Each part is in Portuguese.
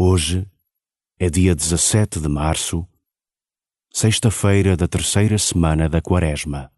Hoje é dia 17 de março, sexta-feira da terceira semana da Quaresma.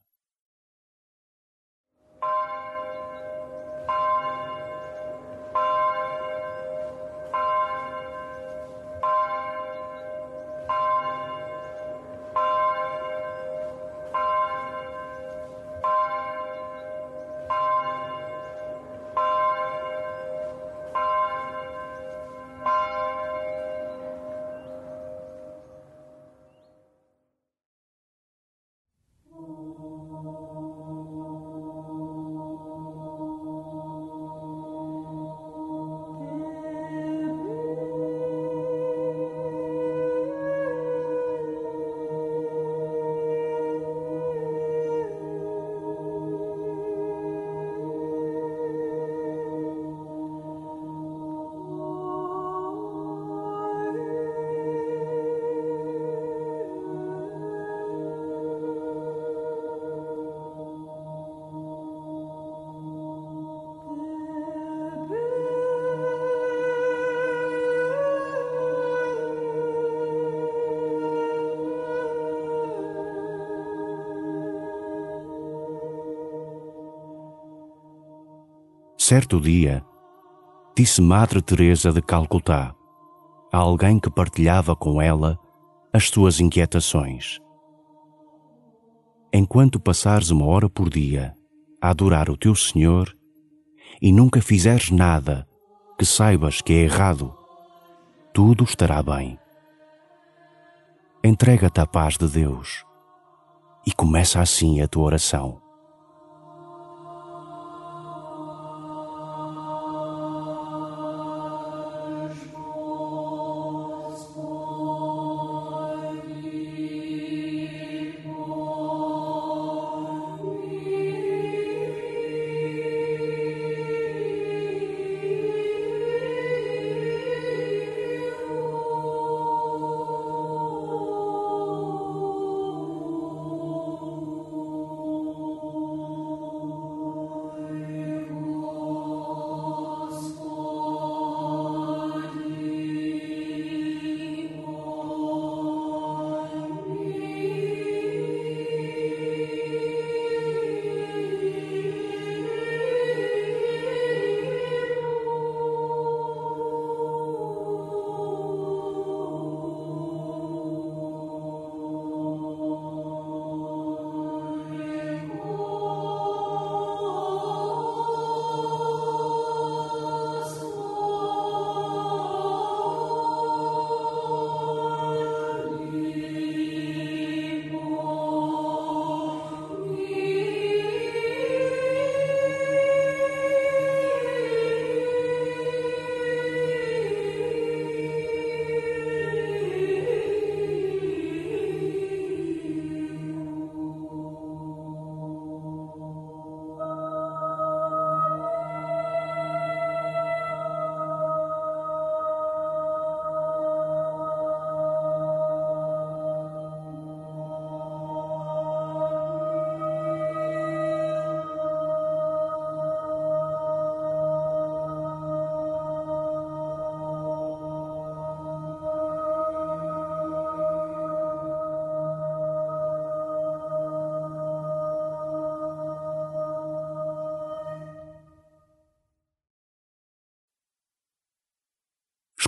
Certo dia, disse Madre Teresa de Calcutá a alguém que partilhava com ela as suas inquietações. Enquanto passares uma hora por dia a adorar o teu Senhor e nunca fizeres nada que saibas que é errado, tudo estará bem. Entrega-te à paz de Deus e começa assim a tua oração.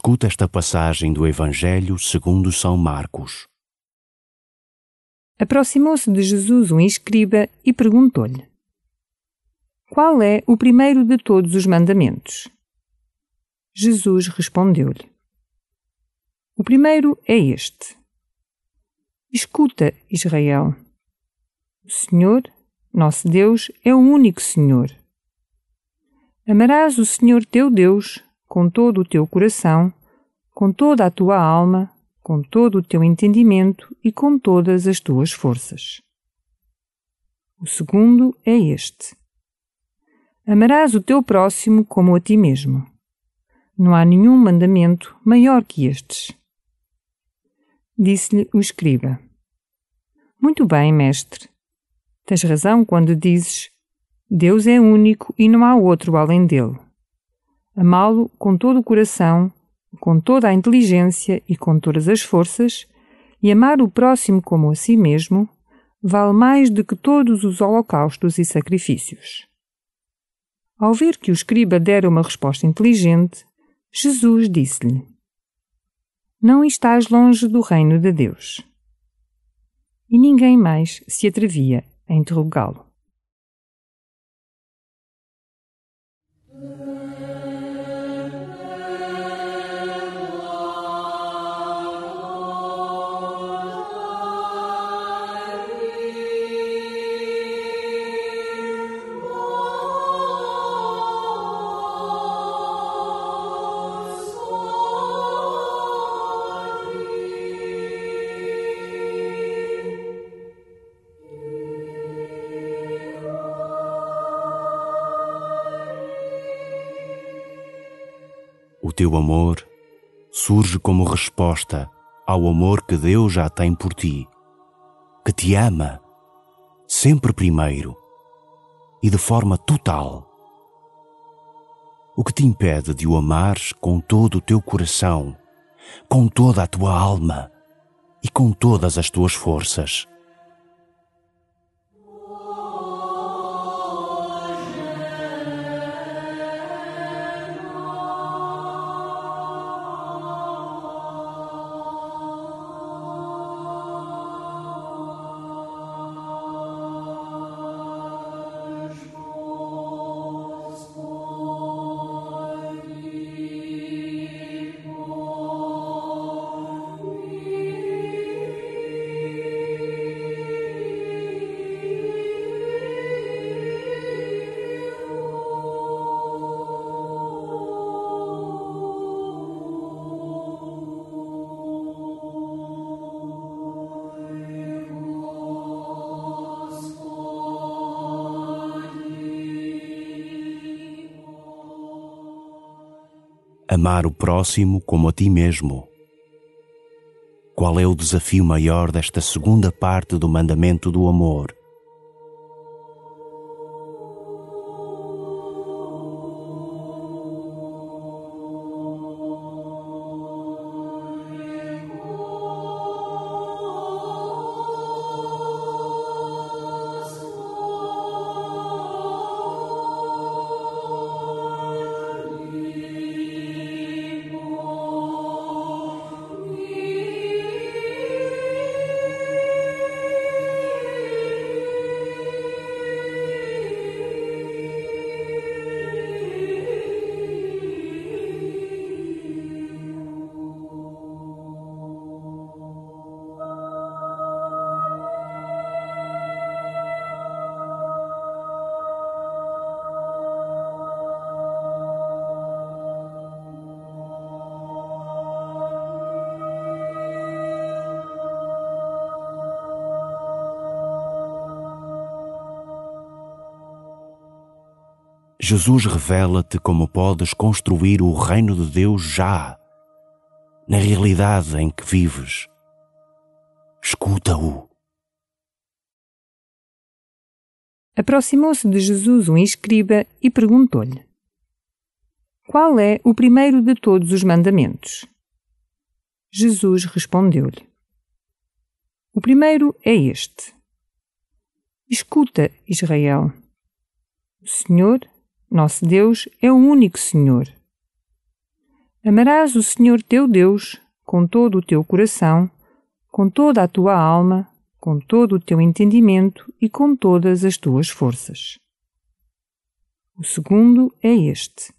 Escuta esta passagem do Evangelho segundo São Marcos. Aproximou-se de Jesus um escriba e perguntou-lhe: Qual é o primeiro de todos os mandamentos? Jesus respondeu-lhe: O primeiro é este: Escuta, Israel. O Senhor, nosso Deus, é o único Senhor. Amarás o Senhor teu Deus com todo o teu coração, com toda a tua alma, com todo o teu entendimento e com todas as tuas forças. O segundo é este: Amarás o teu próximo como a ti mesmo. Não há nenhum mandamento maior que estes. Disse-lhe o escriba: Muito bem, mestre. Tens razão quando dizes: Deus é único e não há outro além dele amá-lo com todo o coração, com toda a inteligência e com todas as forças, e amar o próximo como a si mesmo, vale mais do que todos os holocaustos e sacrifícios. Ao ver que o escriba dera uma resposta inteligente, Jesus disse-lhe: Não estás longe do reino de Deus. E ninguém mais se atrevia a interrogá-lo. Teu amor surge como resposta ao amor que Deus já tem por ti, que te ama, sempre primeiro e de forma total. O que te impede de o amares com todo o teu coração, com toda a tua alma e com todas as tuas forças? Amar o próximo como a ti mesmo. Qual é o desafio maior desta segunda parte do mandamento do amor? Jesus revela-te como podes construir o reino de Deus já, na realidade em que vives. Escuta-o. Aproximou-se de Jesus um escriba e perguntou-lhe: Qual é o primeiro de todos os mandamentos? Jesus respondeu-lhe: O primeiro é este: Escuta, Israel. O Senhor, nosso Deus é o único Senhor. Amarás o Senhor teu Deus com todo o teu coração, com toda a tua alma, com todo o teu entendimento e com todas as tuas forças. O segundo é este: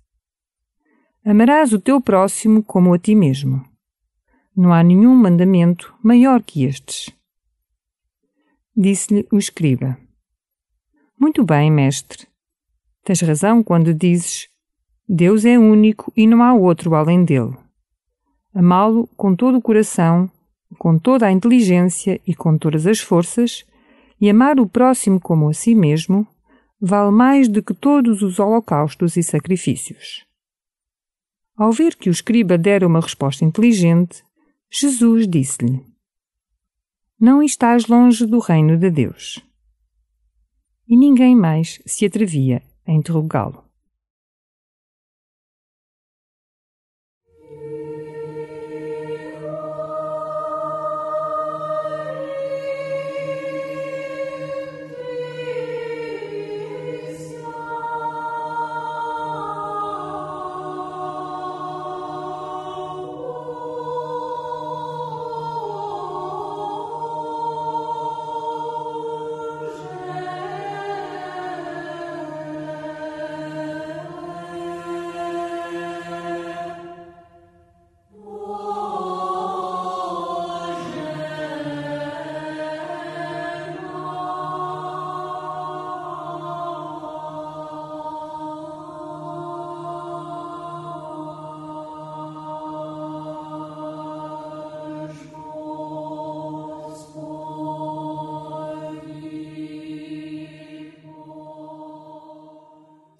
Amarás o teu próximo como a ti mesmo. Não há nenhum mandamento maior que estes. Disse-lhe o escriba: Muito bem, mestre. Tens razão quando dizes: Deus é único e não há outro além dele. Amá-lo com todo o coração, com toda a inteligência e com todas as forças, e amar o próximo como a si mesmo, vale mais do que todos os holocaustos e sacrifícios. Ao ver que o escriba dera uma resposta inteligente, Jesus disse-lhe: Não estás longe do reino de Deus. E ninguém mais se atrevia a interrogá-lo.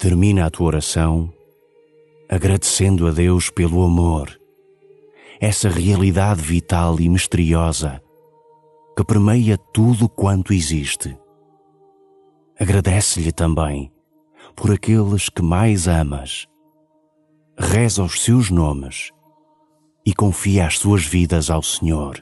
Termina a tua oração agradecendo a Deus pelo amor, essa realidade vital e misteriosa que permeia tudo quanto existe. Agradece-lhe também por aqueles que mais amas. Reza os seus nomes e confia as suas vidas ao Senhor.